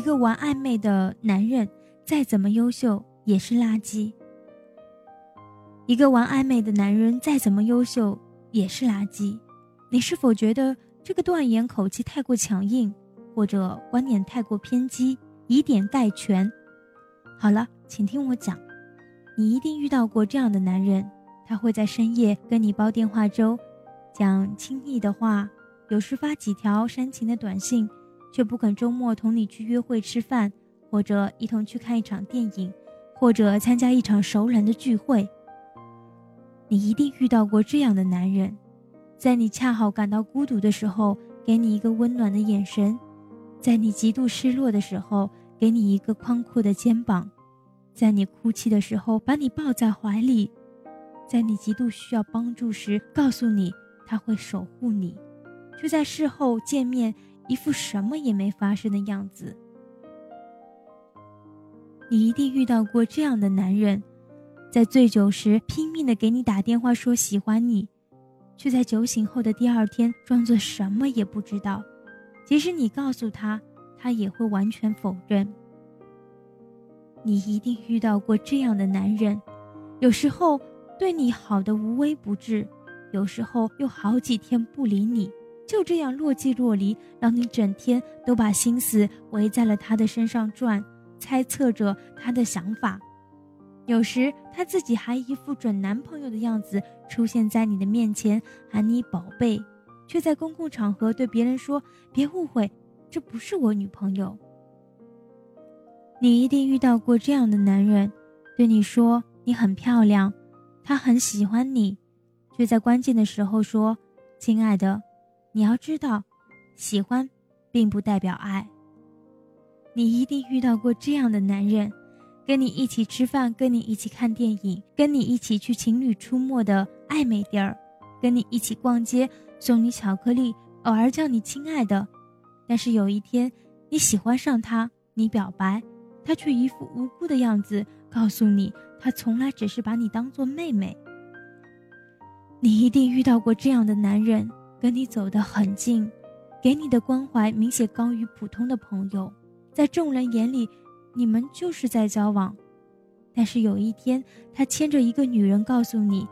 一个玩暧昧的男人再怎么优秀也是垃圾。一个玩暧昧的男人再怎么优秀也是垃圾。你是否觉得这个断言口气太过强硬，或者观点太过偏激，以点概全？好了，请听我讲。你一定遇到过这样的男人，他会在深夜跟你煲电话粥，讲亲昵的话，有时发几条煽情的短信，却不肯周末同你去约会吃饭，或者一同去看一场电影，或者参加一场熟人的聚会。你一定遇到过这样的男人，在你恰好感到孤独的时候，给你一个温暖的眼神；在你极度失落的时候，给你一个宽阔的肩膀；在你哭泣的时候，把你抱在怀里；在你极度需要帮助时，告诉你他会守护你，却在事后见面一副什么也没发生的样子。你一定遇到过这样的男人。在醉酒时拼命的给你打电话说喜欢你，却在酒醒后的第二天装作什么也不知道。即使你告诉他，他也会完全否认。你一定遇到过这样的男人，有时候对你好的无微不至，有时候又好几天不理你，就这样若即若离，让你整天都把心思围在了他的身上转，猜测着他的想法。有时他自己还一副准男朋友的样子出现在你的面前，喊你宝贝，却在公共场合对别人说：“别误会，这不是我女朋友。”你一定遇到过这样的男人，对你说你很漂亮，他很喜欢你，却在关键的时候说：“亲爱的，你要知道，喜欢并不代表爱。”你一定遇到过这样的男人。跟你一起吃饭，跟你一起看电影，跟你一起去情侣出没的暧昧地儿，跟你一起逛街，送你巧克力，偶尔叫你亲爱的。但是有一天，你喜欢上他，你表白，他却一副无辜的样子，告诉你他从来只是把你当做妹妹。你一定遇到过这样的男人，跟你走得很近，给你的关怀明显高于普通的朋友，在众人眼里。你们就是在交往，但是有一天，他牵着一个女人告诉你：“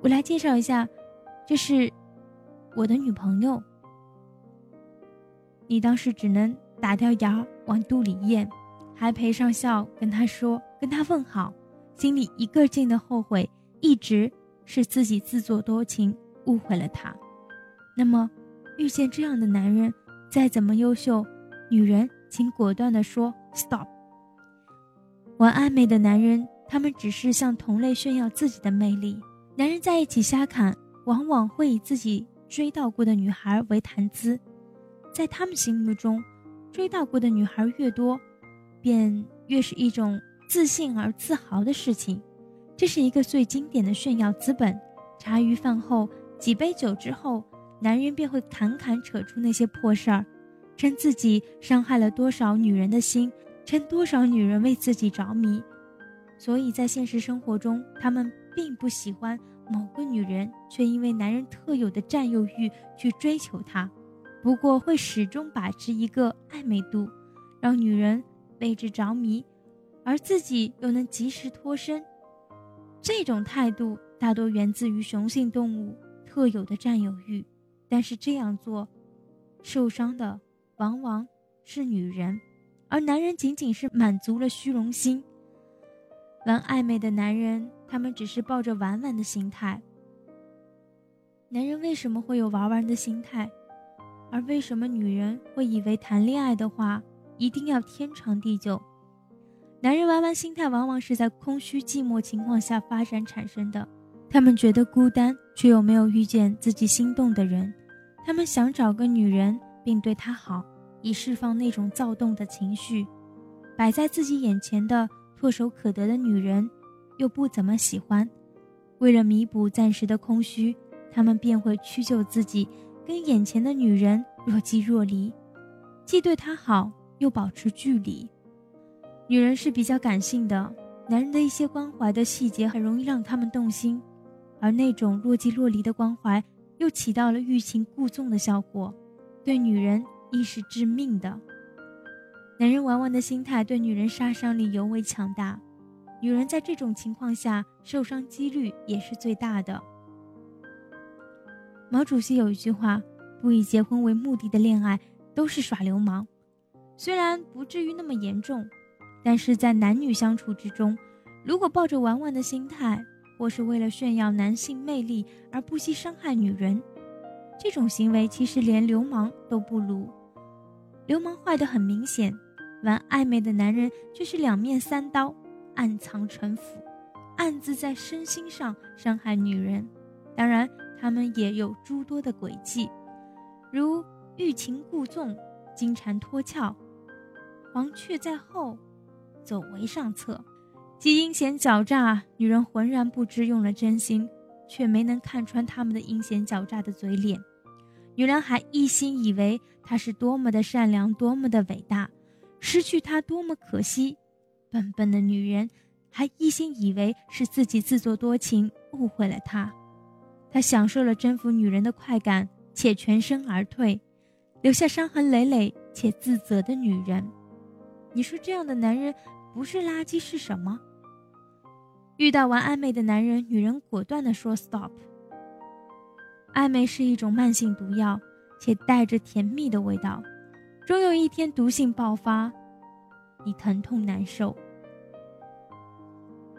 我来介绍一下，这是我的女朋友。”你当时只能打掉牙往肚里咽，还赔上笑跟他说、跟他问好，心里一个劲的后悔，一直是自己自作多情，误会了他。那么，遇见这样的男人，再怎么优秀，女人请果断的说 “stop”。玩暧昧的男人，他们只是向同类炫耀自己的魅力。男人在一起瞎侃，往往会以自己追到过的女孩为谈资，在他们心目中，追到过的女孩越多，便越是一种自信而自豪的事情。这是一个最经典的炫耀资本。茶余饭后，几杯酒之后，男人便会侃侃扯出那些破事儿，称自己伤害了多少女人的心。称多少女人为自己着迷，所以在现实生活中，他们并不喜欢某个女人，却因为男人特有的占有欲去追求她。不过会始终把持一个暧昧度，让女人为之着迷，而自己又能及时脱身。这种态度大多源自于雄性动物特有的占有欲，但是这样做，受伤的往往是女人。而男人仅仅是满足了虚荣心。玩暧昧的男人，他们只是抱着玩玩的心态。男人为什么会有玩玩的心态？而为什么女人会以为谈恋爱的话一定要天长地久？男人玩玩心态往往是在空虚寂寞情况下发展产生的。他们觉得孤单，却又没有遇见自己心动的人。他们想找个女人，并对她好。以释放那种躁动的情绪，摆在自己眼前的唾手可得的女人，又不怎么喜欢。为了弥补暂时的空虚，他们便会屈就自己，跟眼前的女人若即若离，既对她好，又保持距离。女人是比较感性的，男人的一些关怀的细节很容易让他们动心，而那种若即若离的关怀，又起到了欲擒故纵的效果，对女人。亦是致命的。男人玩玩的心态对女人杀伤力尤为强大，女人在这种情况下受伤几率也是最大的。毛主席有一句话：“不以结婚为目的的恋爱都是耍流氓。”虽然不至于那么严重，但是在男女相处之中，如果抱着玩玩的心态，或是为了炫耀男性魅力而不惜伤害女人，这种行为其实连流氓都不如。流氓坏的很明显，玩暧昧的男人却是两面三刀，暗藏城府，暗自在身心上伤害女人。当然，他们也有诸多的诡计，如欲擒故纵、金蝉脱壳、黄雀在后、走为上策。既阴险狡诈，女人浑然不知用了真心，却没能看穿他们的阴险狡诈的嘴脸。女人还一心以为他是多么的善良，多么的伟大，失去他多么可惜。笨笨的女人还一心以为是自己自作多情，误会了他。他享受了征服女人的快感，且全身而退，留下伤痕累累且自责的女人。你说这样的男人不是垃圾是什么？遇到玩暧昧的男人，女人果断地说 “stop”。暧昧是一种慢性毒药，且带着甜蜜的味道，终有一天毒性爆发，你疼痛难受。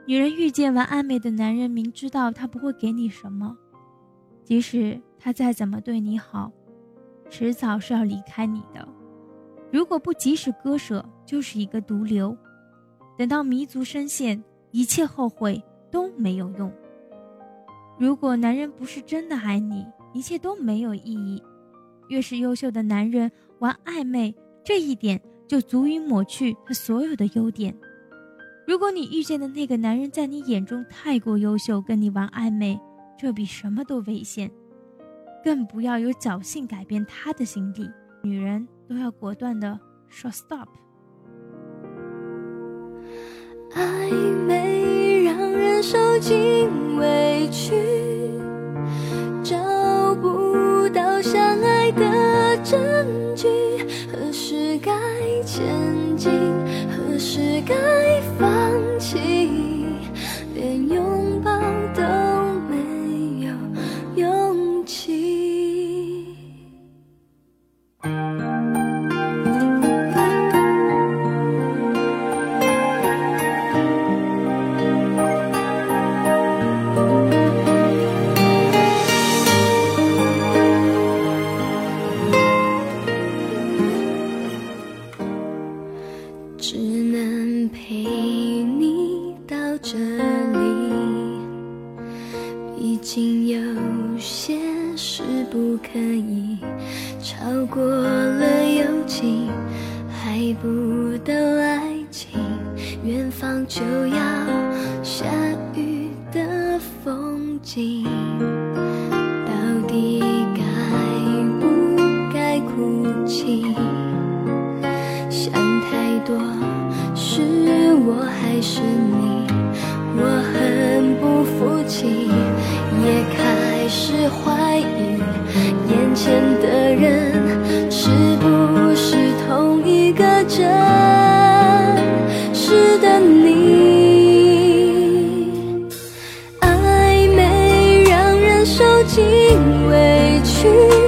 女人遇见玩暧昧的男人，明知道他不会给你什么，即使他再怎么对你好，迟早是要离开你的。如果不及时割舍，就是一个毒瘤。等到弥足深陷。一切后悔都没有用。如果男人不是真的爱你，一切都没有意义。越是优秀的男人玩暧昧，这一点就足以抹去他所有的优点。如果你遇见的那个男人在你眼中太过优秀，跟你玩暧昧，这比什么都危险。更不要有侥幸改变他的心理。女人都要果断的说 stop。暧昧让人受尽委屈，找不到相爱的证据。何时该前进？何时该放可以超过了友情还不到爱情远方就要下雨的风景到底该不该哭泣？想太多是我还是你？我很不服气。因为屈